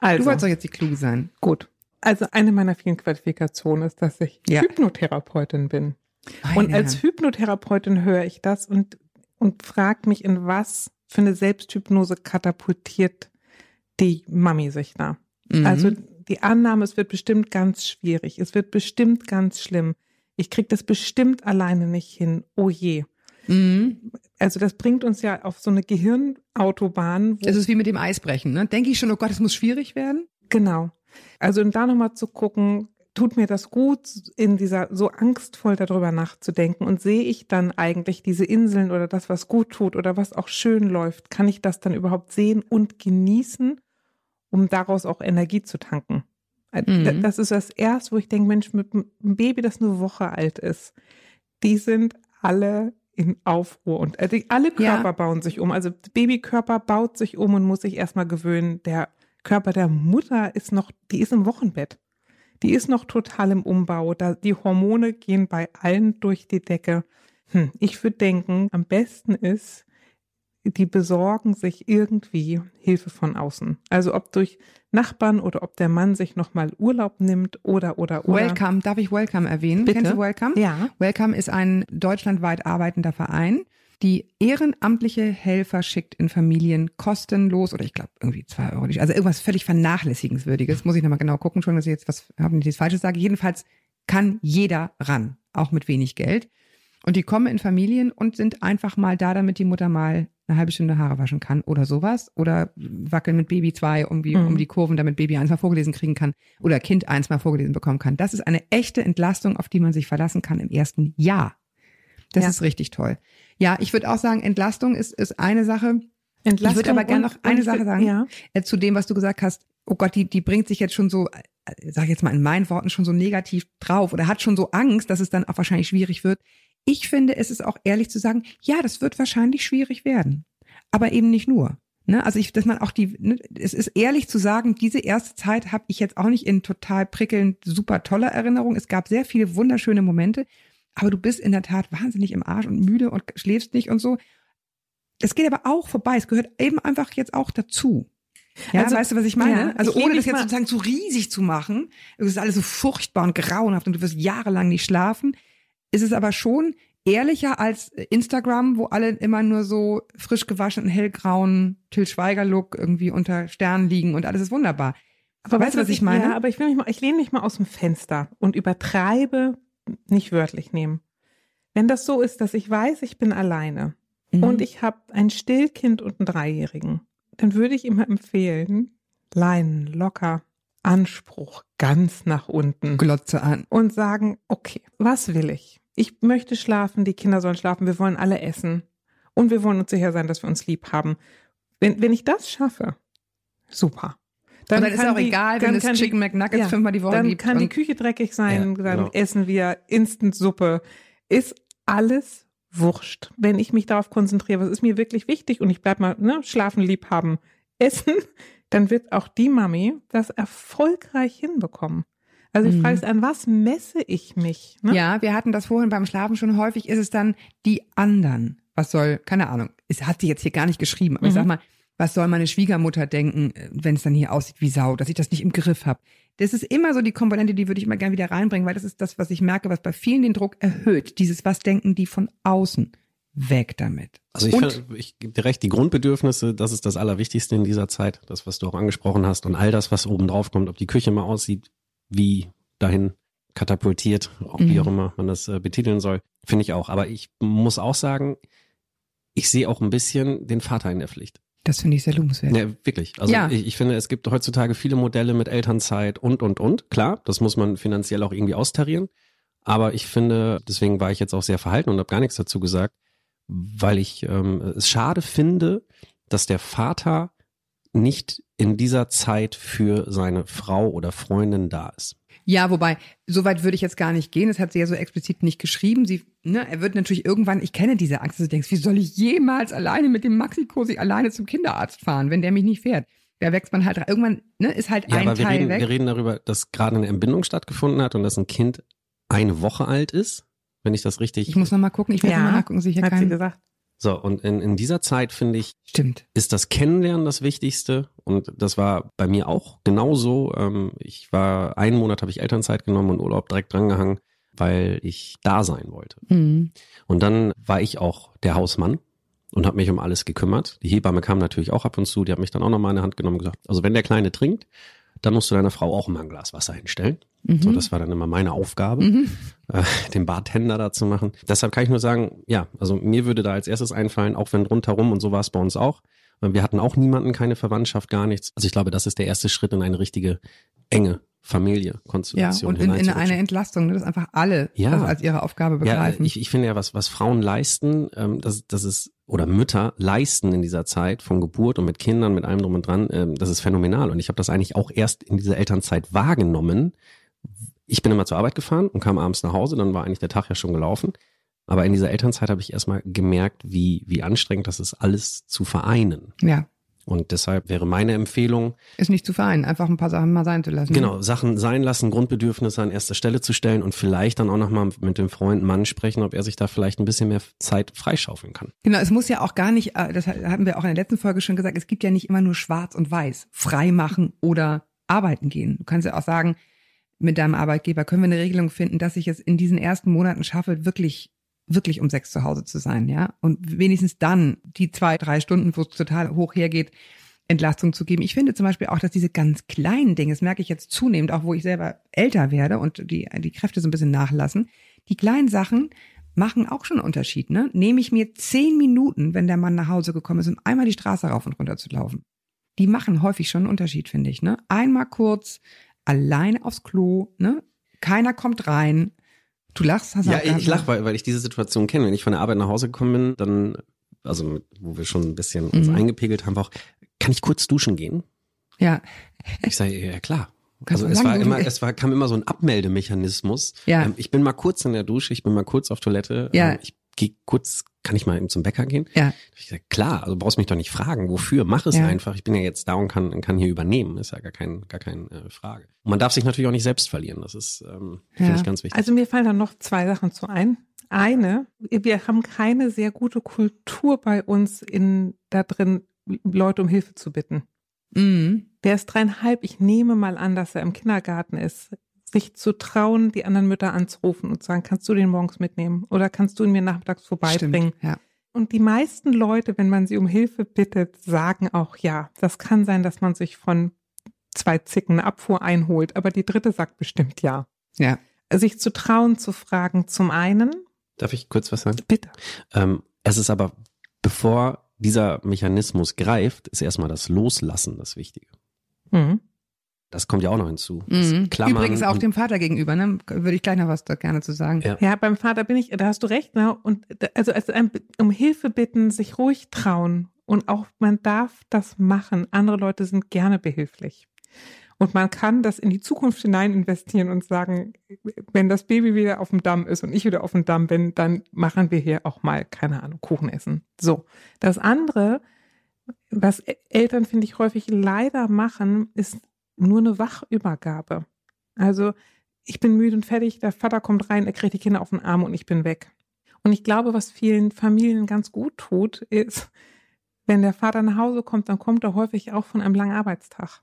Also, wolltest doch jetzt die Kluge sein. gut. Also eine meiner vielen Qualifikationen ist, dass ich Ja. Hypnotherapeutin bin. Und Meine als Herren. Hypnotherapeutin höre ich das und, und frage mich, in was für eine Selbsthypnose katapultiert die Mami sich da. Mhm. Also die Annahme, es wird bestimmt ganz schwierig, es wird bestimmt ganz schlimm. Ich krieg das bestimmt alleine nicht hin. Oh je. Mhm. Also das bringt uns ja auf so eine Gehirnautobahn. Das ist wie mit dem Eisbrechen, ne? Denke ich schon, oh Gott, es muss schwierig werden? genau. Also um da nochmal zu gucken, tut mir das gut, in dieser so angstvoll darüber nachzudenken und sehe ich dann eigentlich diese Inseln oder das, was gut tut oder was auch schön läuft, kann ich das dann überhaupt sehen und genießen, um daraus auch Energie zu tanken. Äh, Mhm. Das ist das erste, wo ich denke, Mensch, mit einem Baby, das eine Woche alt ist, die sind alle in Aufruhr und die, alle Ja. Körper bauen sich um. Also Babykörper baut sich um und muss sich erstmal gewöhnen. Der Körper der Mutter ist noch, die ist im Wochenbett. Die ist noch total im Umbau. Da, die Hormone gehen bei allen durch die Decke. Hm, ich würde denken, am besten ist, die besorgen sich irgendwie Hilfe von außen. Also ob durch Nachbarn oder ob der Mann sich nochmal Urlaub nimmt oder, oder, oder. Welcome, darf ich Welcome erwähnen? Bitte? Kennst du Welcome? Ja. Welcome ist ein deutschlandweit arbeitender Verein, die ehrenamtliche Helfer schickt in Familien kostenlos oder ich glaube irgendwie zwei Euro. Also irgendwas völlig vernachlässigenswürdiges. Muss ich nochmal genau gucken, schon, dass ich jetzt was habe, nicht das Falsches sage. Jedenfalls kann jeder ran, auch mit wenig Geld. Und die kommen in Familien und sind einfach mal da, damit die Mutter mal eine halbe Stunde Haare waschen kann oder sowas. Oder wackeln mit Baby zwei irgendwie Mhm. um die Kurven, damit Baby eins mal vorgelesen kriegen kann oder Kind eins mal vorgelesen bekommen kann. Das ist eine echte Entlastung, auf die man sich verlassen kann im ersten Jahr. Das Ja. ist richtig toll. Ja, ich würde auch sagen, Entlastung ist, ist eine Sache. Entlastung ich würde aber gerne noch eine Sache sagen. Ja. Äh, zu dem, was du gesagt hast. Oh Gott, die, die bringt sich jetzt schon so, äh, sag ich jetzt mal in meinen Worten, schon so negativ drauf oder hat schon so Angst, dass es dann auch wahrscheinlich schwierig wird. Ich finde, es ist auch ehrlich zu sagen, ja, das wird wahrscheinlich schwierig werden. Aber eben nicht nur. Ne? Also ich, dass man auch die, ne, es ist ehrlich zu sagen, diese erste Zeit habe ich jetzt auch nicht in total prickelnd, super toller Erinnerung. Es gab sehr viele wunderschöne Momente, aber du bist in der Tat wahnsinnig im Arsch und müde und schläfst nicht und so. Es geht aber auch vorbei. Es gehört eben einfach jetzt auch dazu. Ja, Also, weißt du, was ich meine? ja, also ich ohne das jetzt sozusagen zu riesig zu machen, es ist alles so furchtbar und grauenhaft und du wirst jahrelang nicht schlafen, ist es aber schon ehrlicher als Instagram, wo alle immer nur so frisch gewaschenen, hellgrauen Till Schweiger-Look irgendwie unter Sternen liegen und alles ist wunderbar. Aber weißt du, was ich meine? Ja, aber ich will mich mal, ich lehne mich mal aus dem Fenster und übertreibe, nicht wörtlich nehmen. Wenn das so ist, dass ich weiß, ich bin alleine Mhm. und ich habe ein Stillkind und einen Dreijährigen, dann würde ich immer empfehlen, Leinen locker Anspruch ganz nach unten Glotze an. und sagen, okay, was will ich? Ich möchte schlafen, die Kinder sollen schlafen, wir wollen alle essen und wir wollen uns sicher sein, dass wir uns lieb haben. Wenn, wenn ich das schaffe, super. Und dann ist kann auch egal, wenn dann es kann Chicken McNuggets ja, fünfmal die Woche Dann gibt. kann die Küche dreckig sein, Ja, dann genau. essen wir Instant-Suppe. Ist alles wurscht. Wenn ich mich darauf konzentriere, was ist mir wirklich wichtig und ich bleib mal, ne, schlafen, lieb haben, essen, dann wird auch die Mami das erfolgreich hinbekommen. Also ich Mhm. frage es an, was messe ich mich? Ne? Ja, wir hatten das vorhin beim Schlafen schon häufig, ist es dann die anderen. Was soll, keine Ahnung, es hat sie jetzt hier gar nicht geschrieben, aber ich Mhm. sag mal, was soll meine Schwiegermutter denken, äh, wenn es dann hier aussieht wie Sau, dass ich das nicht im Griff habe. Das ist immer so die Komponente, die würde ich immer gerne wieder reinbringen, weil das ist das, was ich merke, was bei vielen den Druck erhöht. Dieses, was denken die von außen? Weg damit. Also ich, Und- ich gebe dir recht, die Grundbedürfnisse, das ist das Allerwichtigste in dieser Zeit, das, was du auch angesprochen hast und all das, was oben drauf kommt, ob die Küche mal aussieht, wie dahin katapultiert, auch wie Mhm. auch immer man das äh, betiteln soll, finde ich auch. Aber ich muss auch sagen, ich sehe auch ein bisschen den Vater in der Pflicht. Das finde ich sehr lobenswert. Ja, wirklich. Also Ja. ich, ich finde, es gibt heutzutage viele Modelle mit Elternzeit und, und, und. Klar, das muss man finanziell auch irgendwie austarieren. Aber ich finde, deswegen war ich jetzt auch sehr verhalten und habe gar nichts dazu gesagt, weil ich ähm, es schade finde, dass der Vater nicht in dieser Zeit für seine Frau oder Freundin da ist. Ja, wobei, so weit würde ich jetzt gar nicht gehen. Das hat sie ja so explizit nicht geschrieben. Sie, ne, er wird natürlich irgendwann, ich kenne diese Angst, dass du denkst, wie soll ich jemals alleine mit dem Maxi-Cosi alleine zum Kinderarzt fahren, wenn der mich nicht fährt? Da wächst man halt, irgendwann, ne, ist halt Ja, ein aber wir Teil reden, weg. wir reden darüber, dass gerade eine Entbindung stattgefunden hat und dass ein Kind eine Woche alt ist, wenn ich das richtig. ich muss noch mal gucken, ich werde Ja, noch mal nachgucken, sicher Hat sie kein, gesagt. So, und in, in dieser Zeit finde ich, stimmt. ist das Kennenlernen das Wichtigste. Und das war bei mir auch genauso. Ähm, ich war, einen Monat habe ich Elternzeit genommen und Urlaub direkt drangehangen, weil ich da sein wollte. Mhm. Und dann war ich auch der Hausmann und habe mich um alles gekümmert. Die Hebamme kam natürlich auch ab und zu, die hat mich dann auch nochmal in der Hand genommen und gesagt, also wenn der Kleine trinkt, dann musst du deiner Frau auch immer ein Glas Wasser hinstellen. Mhm. So, das war dann immer meine Aufgabe, Mhm. äh, den Bartender da zu machen. Deshalb kann ich nur sagen, ja, also mir würde da als erstes einfallen, auch wenn rundherum, und so war es bei uns auch, äh, wir hatten auch niemanden, keine Verwandtschaft, gar nichts. Also ich glaube, das ist der erste Schritt in eine richtige enge Familie, Ja, Konstellation. und in, in eine. Entlastung, ne, dass einfach alle Ja. das als ihre Aufgabe Ja, begreifen. ich, ich finde ja, was, was Frauen leisten, ähm, das, das ist, oder Mütter leisten in dieser Zeit von Geburt und mit Kindern, mit allem drum und dran, ähm, das ist phänomenal. Und ich habe das eigentlich auch erst in dieser Elternzeit wahrgenommen. Ich bin immer zur Arbeit gefahren und kam abends nach Hause, dann war eigentlich der Tag ja schon gelaufen. Aber in dieser Elternzeit habe ich erstmal gemerkt, wie, wie anstrengend das ist, alles zu vereinen. ja, Und deshalb wäre meine Empfehlung, ist nicht zu vereinen, einfach ein paar Sachen mal sein zu lassen. Genau, Sachen sein lassen, Grundbedürfnisse an erster Stelle zu stellen und vielleicht dann auch nochmal mit dem Freund Mann sprechen, ob er sich da vielleicht ein bisschen mehr Zeit freischaufeln kann. Genau, es muss ja auch gar nicht, äh, das hatten wir auch in der letzten Folge schon gesagt, es gibt ja nicht immer nur schwarz und weiß, frei machen oder arbeiten gehen. Du kannst ja auch sagen, mit deinem Arbeitgeber können wir eine Regelung finden, dass ich es in diesen ersten Monaten schaffe, wirklich wirklich um sechs zu Hause zu sein, ja. Und wenigstens dann die zwei, drei Stunden, wo es total hoch hergeht, Entlastung zu geben. Ich finde zum Beispiel auch, dass diese ganz kleinen Dinge, das merke ich jetzt zunehmend, auch wo ich selber älter werde und die, die Kräfte so ein bisschen nachlassen, die kleinen Sachen machen auch schon einen Unterschied, ne? Nehme ich mir zehn Minuten, wenn der Mann nach Hause gekommen ist, um einmal die Straße rauf und runter zu laufen. Die machen häufig schon einen Unterschied, finde ich, ne? Einmal kurz alleine aufs Klo, ne? Keiner kommt rein. Du lachst, hast du Ja, ich ne? lache, weil, weil ich diese Situation kenne. Wenn ich von der Arbeit nach Hause gekommen bin, dann, also mit, wo wir schon ein bisschen uns Mhm. eingepegelt haben, war auch, kann ich kurz duschen gehen? Ja, Ich sage, ja klar. Kannst Also es war immer, es war, kam immer so ein Abmeldemechanismus. Ja. Ähm, ich bin mal kurz in der Dusche, ich bin mal kurz auf Toilette. Ja. Ähm, ich gehe kurz, kann ich mal eben zum Bäcker gehen? ja. Ich sag, klar, also brauchst mich doch nicht fragen, wofür, mach es Ja. einfach. Ich bin ja jetzt da und kann, kann hier übernehmen, ist ja gar kein, gar keine äh, Frage. Und man darf sich natürlich auch nicht selbst verlieren, das ist, ähm, finde Ja. ich ganz wichtig. Also mir fallen da noch zwei Sachen zu ein. Eine, wir haben keine sehr gute Kultur bei uns in da drin, Leute um Hilfe zu bitten. Mhm. Der ist dreieinhalb, ich nehme mal an, dass er im Kindergarten ist, sich zu trauen, die anderen Mütter anzurufen und zu sagen, kannst du den morgens mitnehmen oder kannst du ihn mir nachmittags vorbeibringen? Stimmt. Ja. Und die meisten Leute, wenn man sie um Hilfe bittet, sagen auch ja. Das kann sein, dass man sich von zwei Zicken eine Abfuhr einholt, aber die dritte sagt bestimmt ja. Ja. Sich zu trauen, zu fragen, zum einen, Darf ich kurz was sagen? bitte. Ähm, es ist aber, bevor dieser Mechanismus greift, ist erstmal das Loslassen das Wichtige. Mhm. Das kommt ja auch noch hinzu. Mhm. Übrigens auch dem Vater gegenüber, ne? Würde ich gleich noch was da gerne zu sagen. Ja. Ja, beim Vater bin ich, da hast du recht, ne? Und da- also, also ein- um Hilfe bitten, sich ruhig trauen. Und auch man darf das machen. Andere Leute sind gerne behilflich. Und man kann das in die Zukunft hinein investieren und sagen, wenn das Baby wieder auf dem Damm ist und ich wieder auf dem Damm bin, dann machen wir hier auch mal, keine Ahnung, Kuchen essen. So. Das andere, was Eltern, finde ich, häufig leider machen, ist nur eine Wachübergabe. Also, ich bin müde und fertig, der Vater kommt rein, er kriegt die Kinder auf den Arm und ich bin weg. Und ich glaube, was vielen Familien ganz gut tut, ist, wenn der Vater nach Hause kommt, dann kommt er häufig auch von einem langen Arbeitstag.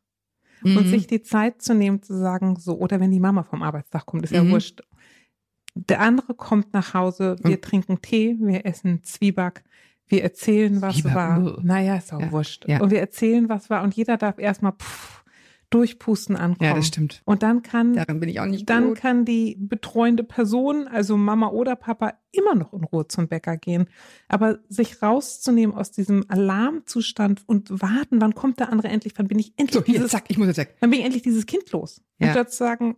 Und Mhm. sich die Zeit zu nehmen, zu sagen, so, oder wenn die Mama vom Arbeitstag kommt, ist ja Mhm. wurscht. Der andere kommt nach Hause, wir Und- trinken Tee, wir essen Zwieback, wir erzählen, was Zwieback, war. Naja, ist auch Ja, wurscht. ja. Und wir erzählen, was war. Und jeder darf erstmal pff, durchpusten ankommen. Ja, das stimmt. Und dann kann Darin bin ich auch nicht dann gut. kann die betreuende Person, also Mama oder Papa, immer noch in Ruhe zum Bäcker gehen. Aber sich rauszunehmen aus diesem Alarmzustand und warten, wann kommt der andere endlich, wann bin ich endlich So, hier, dieses, zack, ich muss jetzt weg. wann bin ich endlich dieses Kind los? Ja. Und dort zu sagen,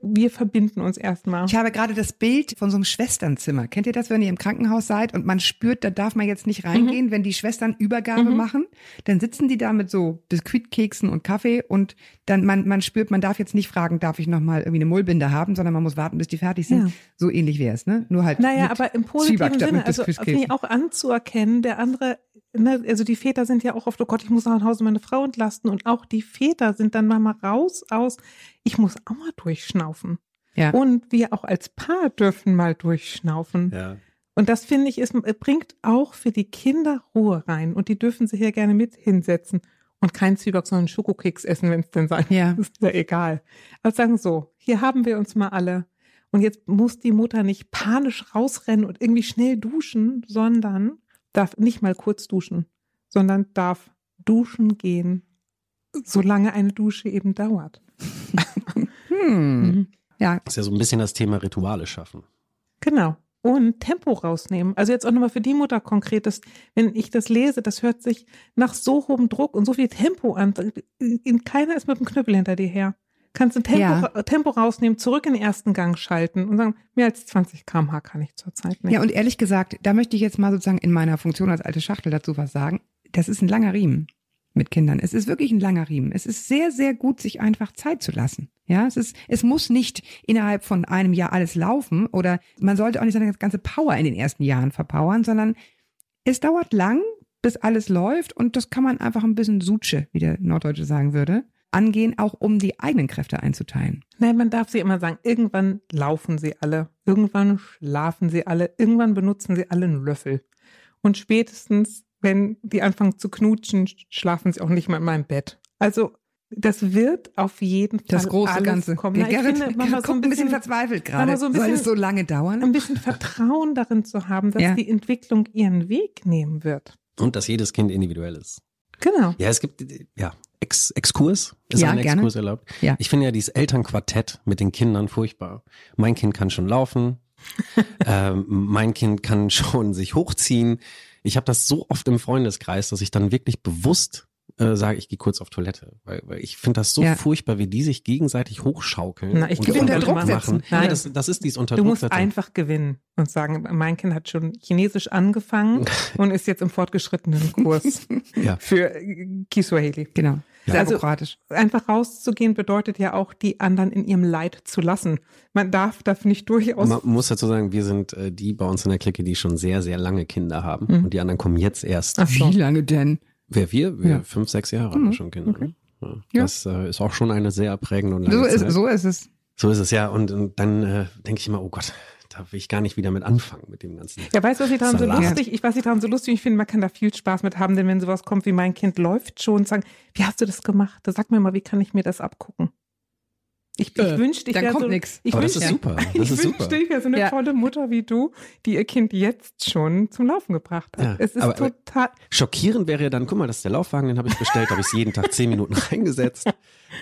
wir verbinden uns erstmal. Ich habe gerade das Bild von so einem Schwesternzimmer. Kennt ihr das, wenn ihr im Krankenhaus seid und man spürt, da darf man jetzt nicht reingehen, wenn die Schwestern Übergabe Mhm. machen? Dann sitzen die da mit so Biskuitkeksen und Kaffee und dann man, man spürt, man darf jetzt nicht fragen, darf ich noch mal irgendwie eine Mullbinde haben, sondern man muss warten, bis die fertig sind. Ja. So ähnlich wäre es, ne? Nur halt Naja, aber im Zwieback positiven statt Sinne, also auch anzuerkennen, der andere, ne, also die Väter sind ja auch oft, oh Gott, ich muss nach Hause meine Frau entlasten und auch die Väter sind dann mal raus aus, ich muss auch mal durchschnaufen. Ja. Und wir auch als Paar dürfen mal durchschnaufen. Ja. Und das finde ich, ist, bringt auch für die Kinder Ruhe rein. Und die dürfen sich hier gerne mit hinsetzen und keinen Zwieback, sondern Schokokeks essen, wenn es denn sein Ja. Ist ja egal. Aber sagen so, hier haben wir uns mal alle. Und jetzt muss die Mutter nicht panisch rausrennen und irgendwie schnell duschen, sondern darf nicht mal kurz duschen, sondern darf duschen gehen, solange eine Dusche eben dauert. Hm. Ja, Das ist ja so ein bisschen das Thema Rituale schaffen. Genau. Und Tempo rausnehmen. Also jetzt auch nochmal für die Mutter konkret, dass, wenn ich das lese, das hört sich nach so hohem Druck und so viel Tempo an. Keiner ist mit dem Knüppel hinter dir her. Kannst du Tempo, Ja. Tempo rausnehmen, zurück in den ersten Gang schalten und sagen, mehr als 20 km/h kann ich zurzeit nicht. Ja, und ehrlich gesagt, da möchte ich jetzt mal sozusagen in meiner Funktion als alte Schachtel dazu was sagen. Das ist ein langer Riemen mit Kindern. Es ist wirklich ein langer Riemen. Es ist sehr, sehr gut, sich einfach Zeit zu lassen. Ja, es ist, es muss nicht innerhalb von einem Jahr alles laufen oder man sollte auch nicht seine ganze Power in den ersten Jahren verpowern, sondern es dauert lang, bis alles läuft und das kann man einfach ein bisschen Sutsche, wie der Norddeutsche sagen würde, angehen, auch um die eigenen Kräfte einzuteilen. Nein, man darf sie immer sagen, irgendwann laufen sie alle, irgendwann schlafen sie alle, irgendwann benutzen sie alle einen Löffel. Und spätestens, wenn die anfangen zu knutschen, schlafen sie auch nicht mehr in meinem Bett. Also das wird auf jeden Fall Das große alles Ganze. kommen. Na, ich Gerrit, finde, man so ein bisschen verzweifelt gerade. so ein Soll bisschen- es so lange dauern? ein bisschen Vertrauen darin zu haben, dass Ja. die Entwicklung ihren Weg nehmen wird. Und dass jedes Kind individuell ist. Genau. Ja, es gibt, ja, Ex Exkurs. Ist Ja, ein gerne. Exkurs erlaubt? Ja. Ich finde ja dieses Elternquartett mit den Kindern furchtbar. Mein Kind kann schon laufen. ähm, mein Kind kann schon sich hochziehen. Ich habe das so oft im Freundeskreis, dass ich dann wirklich bewusst äh, sage, ich gehe kurz auf Toilette. Weil, weil ich finde das so Ja. furchtbar, wie die sich gegenseitig hochschaukeln. Na, ich und gewinne unter Druck machen. setzen. Nein. das, das ist dieses unter Du Druck musst einfach gewinnen und sagen, mein Kind hat schon Chinesisch angefangen und ist jetzt im fortgeschrittenen Kurs Ja. für äh, Kiswahili. Genau. Ja. Also-. Einfach rauszugehen bedeutet ja auch, die anderen in ihrem Leid zu lassen. Man darf das nicht durchaus. Man muss dazu sagen, wir sind äh, die bei uns in der Clique, die schon sehr, sehr lange Kinder haben. Mhm. Und die anderen kommen jetzt erst. Ach so. Wie lange denn? Wer wir? Wir Ja. fünf, sechs Jahre haben Mhm. schon Kinder. ne? Ja. Das äh, ist auch schon eine sehr prägende und lange So ist, Zeit. so ist es. so ist es, ja. Und, und dann äh, denke ich immer, oh Gott, da will ich gar nicht wieder mit anfangen mit dem ganzen. Ja, weißt du, was ich daran so Salat. lustig, ich weiß nicht daran so lustig, ich finde, man kann da viel Spaß mit haben, denn wenn sowas kommt wie mein Kind läuft schon, sagen, wie hast du das gemacht? Da sag mir mal, wie kann ich mir das abgucken? Ich, ich Äh, wünschte, ich dann wäre kommt so, nix. ich Aber das wünschte, ist super. ich Das ist wünschte, super. ich wäre so eine Ja. tolle Mutter wie du, die ihr Kind jetzt schon zum Laufen gebracht hat. Ja, es ist aber- aber- total, Schockierend wäre ja dann, guck mal, das ist der Laufwagen, den habe ich bestellt, habe ich jeden Tag zehn Minuten reingesetzt.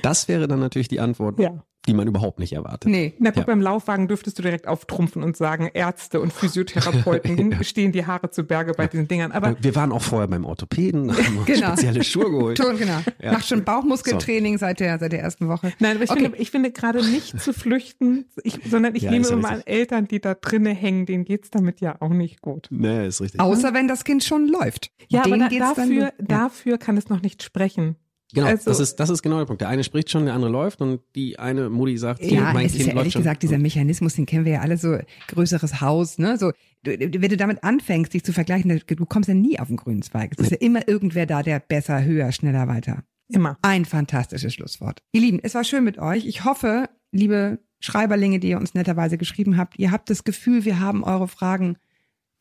Das wäre dann natürlich die Antwort. ja. Die man überhaupt nicht erwartet. Nee. Na gut, Ja. beim Laufwagen dürftest du direkt auftrumpfen und sagen, Ärzte und Physiotherapeuten stehen die Haare zu Berge bei diesen Dingern. Aber Wir waren auch vorher beim Orthopäden, haben uns Genau. spezielle Schuhe geholt. Schon, genau. Ja. Macht schon Bauchmuskeltraining seit, der, seit der ersten Woche. Nein, aber ich, Okay. finde, ich finde gerade nicht zu flüchten, ich, sondern ich Ja, nehme ja immer an. Eltern, die da drinnen hängen, denen geht's damit ja auch nicht gut. Nee, ist richtig. Außer wenn das Kind schon läuft. Ja, Denen aber da, geht's dann dafür, gut. Ja. dafür kann es noch nicht sprechen. Genau, Also- das, ist, das ist genau der Punkt. Der eine spricht schon, der andere läuft und die eine Mutti sagt, Ja, mein es Kind ist ja läuft ehrlich schon. gesagt, dieser Mechanismus, den kennen wir ja alle so, größeres Haus, ne, so, du, wenn du damit anfängst, dich zu vergleichen, du kommst ja nie auf den grünen Zweig. Es ist ja immer irgendwer da, der besser, höher, schneller, weiter. Immer. Ein fantastisches Schlusswort. Ihr Lieben, es war schön mit euch. Ich hoffe, liebe Schreiberlinge, die ihr uns netterweise geschrieben habt, ihr habt das Gefühl, wir haben eure Fragen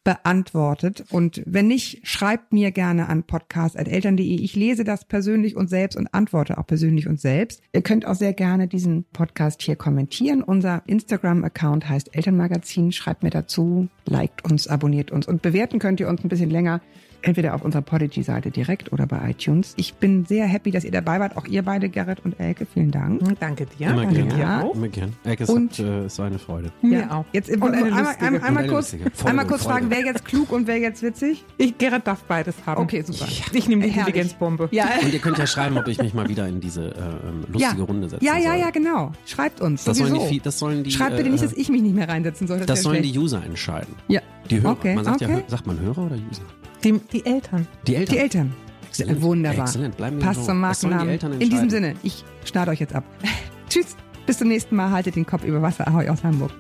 beantwortet. Und wenn nicht, schreibt mir gerne an podcast.eltern.de. Ich lese das persönlich und selbst und antworte auch persönlich und selbst. Ihr könnt auch sehr gerne diesen Podcast hier kommentieren. Unser Instagram-Account heißt Elternmagazin. Schreibt mir dazu, liked uns, abonniert uns und bewerten könnt ihr uns ein bisschen länger. Entweder auf unserer Podigy-Seite direkt oder bei iTunes. Ich bin sehr happy, dass ihr dabei wart. Auch ihr beide, Gerrit und Elke. Vielen Dank. Danke dir. Immer danke gerne. dir Ja. auch. Immer gern. Ecke, es Und- hat, äh, war eine Freude. Mir auch. Jetzt Und eine einmal, einmal, einmal kurz. Freude, einmal kurz Freude. fragen, wer jetzt klug und wer jetzt witzig? Ich, Gerrit darf beides haben. Okay, super. Ich nehme die Herrlich. Intelligenzbombe. Ja, Und ihr könnt ja schreiben, ob ich mich mal wieder in diese äh, ähm, lustige ja. Runde setzen Ja, ja, soll. ja, genau. Schreibt uns. Das sollen, die, das sollen die, Schreibt bitte äh, nicht, dass ich mich nicht mehr reinsetzen soll. das wär sollen schlecht. die User entscheiden. Ja. Die Hörer. Okay, man sagt okay. ja, sagt man Hörer oder User? Die, die Eltern. Die Eltern. Die Eltern. Exzellent. Wunderbar. Exzellent. Bleiben wir Passt zum die Markennamen. Eltern In diesem. Sinne, ich schneide euch jetzt ab. Tschüss. Bis zum nächsten Mal. Haltet den Kopf über Wasser. Ahoi aus Hamburg.